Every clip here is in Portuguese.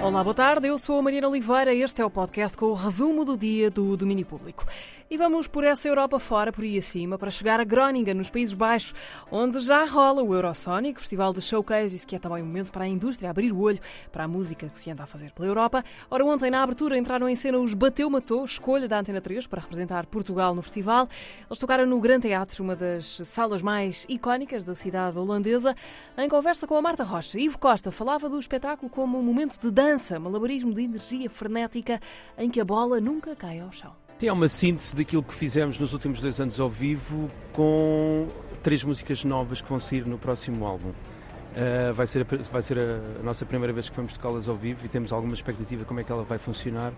Olá, boa tarde. Eu sou a Mariana Oliveira. Este é o podcast com o resumo do dia do domínio público. E vamos por essa Europa fora, por aí acima, para chegar a Groningen, nos Países Baixos, onde já rola o Eurosonic, festival de showcases, que é também um momento para a indústria abrir o olho para a música que se anda a fazer pela Europa. Ora, ontem, na abertura, entraram em cena os Bateu Matou, escolha da Antena 3 para representar Portugal no festival. Eles tocaram no Gran Teatro, uma das salas mais icónicas da cidade holandesa. Em conversa com a Marta Rocha, Ivo Costa falava do espetáculo como um momento de dança, malabarismo de energia frenética em que a bola nunca cai ao chão. É uma síntese daquilo que fizemos nos últimos dois anos ao vivo com três músicas novas que vão sair no próximo álbum. Uh, vai ser, a, vai ser a, nossa primeira vez que vamos tocá-las ao vivo e temos alguma expectativa de como é que ela vai funcionar,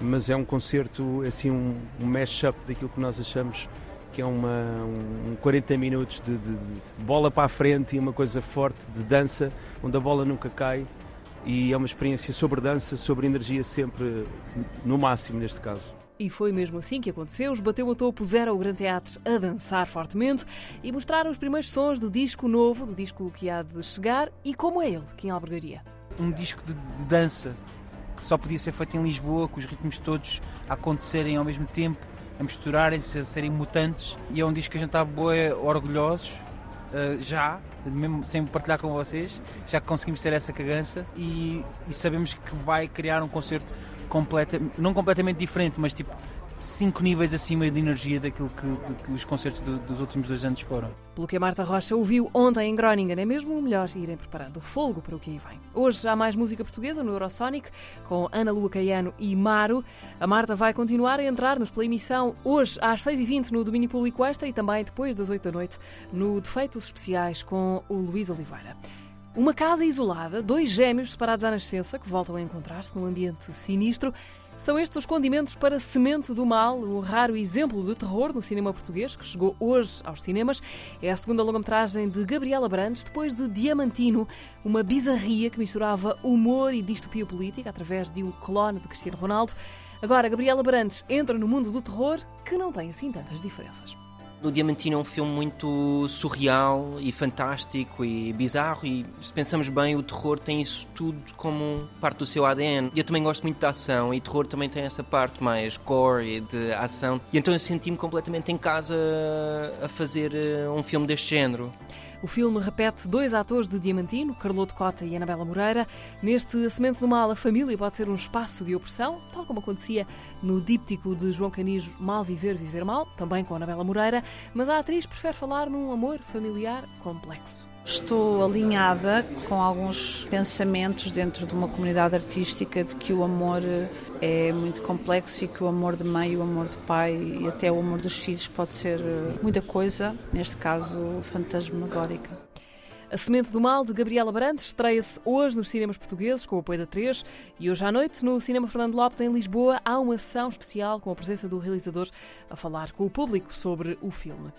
mas é um concerto, assim, um, um mash-up daquilo que nós achamos que é uma, um 40 minutos de, de, de bola para a frente e uma coisa forte de dança, onde a bola nunca cai e é uma experiência sobre dança, sobre energia sempre no máximo neste caso. E foi mesmo assim que aconteceu. Os Bateu a Topo puseram o Gran Teatro a dançar fortemente e mostraram os primeiros sons do disco novo, do disco que há de chegar e como é ele que em albergaria. Um disco de, de dança que só podia ser feito em Lisboa, com os ritmos todos a acontecerem ao mesmo tempo, a misturarem-se, a serem mutantes. E é um disco que a gente está boa, orgulhosos, uh, já, mesmo sem partilhar com vocês, já que conseguimos ter essa cagança e, e sabemos que vai criar um concerto completa, não completamente diferente, mas tipo cinco níveis acima de energia daquilo que, que os concertos do, dos últimos dois anos foram. Pelo que a Marta Rocha ouviu ontem em Groningen, é mesmo o melhor irem preparando o fogo para o que aí vem. Hoje há mais música portuguesa no Eurosonic, com Ana Lua Caiano e Maro. A Marta vai continuar a entrar-nos pela emissão hoje às 6h20 no Domínio Público Extra e também depois das 8 da noite no Defeitos Especiais com o Luís Oliveira. Uma casa isolada, dois gêmeos separados à nascença que voltam a encontrar-se num ambiente sinistro. São estes os condimentos para Semente do Mal, o raro exemplo de terror no cinema português que chegou hoje aos cinemas. É a segunda longa-metragem de Gabriela Brandes, depois de Diamantino, uma bizarria que misturava humor e distopia política através de um clone de Cristiano Ronaldo. Agora, Gabriela Brandes entra no mundo do terror que não tem assim tantas diferenças. O Diamantino é um filme muito surreal e fantástico e bizarro e se pensamos bem o terror tem isso tudo como parte do seu ADN. Eu também gosto muito da ação e terror também tem essa parte mais core e de ação. E então eu senti-me completamente em casa a fazer eh, um filme deste género. O filme repete dois atores de Diamantino, Carloto Cota e Anabela Moreira. Neste Semente do Mal, a família pode ser um espaço de opressão, tal como acontecia no díptico de João Canijo Mal Viver, Viver Mal, também com Anabela Moreira, mas a atriz prefere falar num amor familiar complexo. Estou alinhada com alguns pensamentos dentro de uma comunidade artística de que o amor é muito complexo e que o amor de mãe o amor de pai e até o amor dos filhos pode ser eh, muita coisa, neste caso fantasmagórica. A Semente do Mal, de Gabriela Brandes, estreia-se hoje nos cinemas portugueses com o apoio da 3 e hoje à noite no Cinema Fernando Lopes, em Lisboa, há uma sessão especial com a presença do realizador a falar com o público sobre o filme.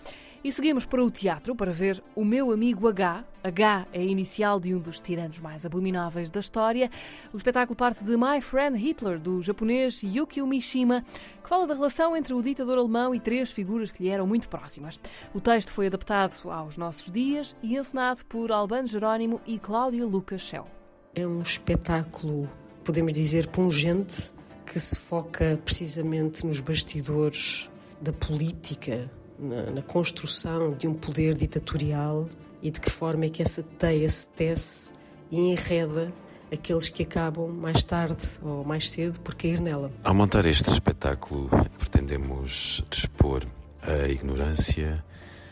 E seguimos para o teatro para ver O Meu Amigo H. H é a inicial de um dos tiranos mais abomináveis da história. O espetáculo parte de My Friend Hitler, do japonês Yukio Mishima, que fala da relação entre o ditador alemão e três figuras que lhe eram muito próximas. O texto foi adaptado aos nossos dias e encenado por Albano Jerónimo e Cláudia Lucas Schell. É um espetáculo, podemos dizer, pungente, que se foca precisamente nos bastidores da política na, na construção de um poder ditatorial e de que forma é que essa teia se tece e enreda aqueles que acabam mais tarde ou mais cedo por cair nela. Ao montar este espetáculo, pretendemos dispor a ignorância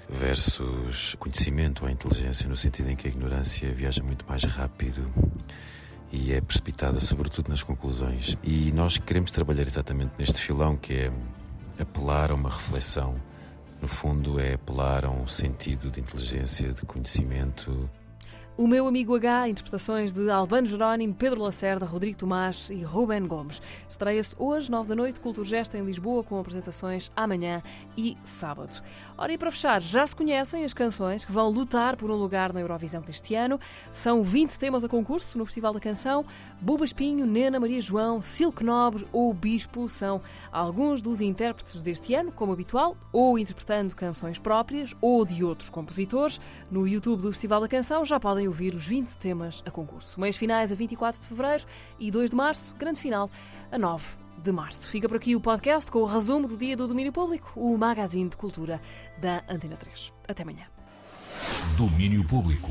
versus conhecimento, a inteligência, no sentido em que a ignorância viaja muito mais rápido e é precipitada, sobretudo nas conclusões. E nós queremos trabalhar exatamente neste filão que é apelar a uma reflexão no fundo, é apelar a um sentido de inteligência, de conhecimento o meu amigo H, interpretações de Albano Jerónimo, Pedro Lacerda, Rodrigo Tomás e Ruben Gomes. Estreia-se hoje, 9 da noite, Cultura Gesta em Lisboa, com apresentações amanhã e sábado. Ora, e para fechar, já se conhecem as canções que vão lutar por um lugar na Eurovisão deste ano. São 20 temas a concurso no Festival da Canção. Buba Espinho, Nena, Maria João, Silk Nobre ou Bispo são alguns dos intérpretes deste ano, como habitual, ou interpretando canções próprias ou de outros compositores. No YouTube do Festival da Canção já podem podem ouvir os 20 temas a concurso. Meios finais a 24 de fevereiro e 2 de março, grande final a 9 de março. Fica por aqui o podcast com o resumo do dia do domínio público, o magazine de cultura da Antena 3. Até amanhã. Domínio Público.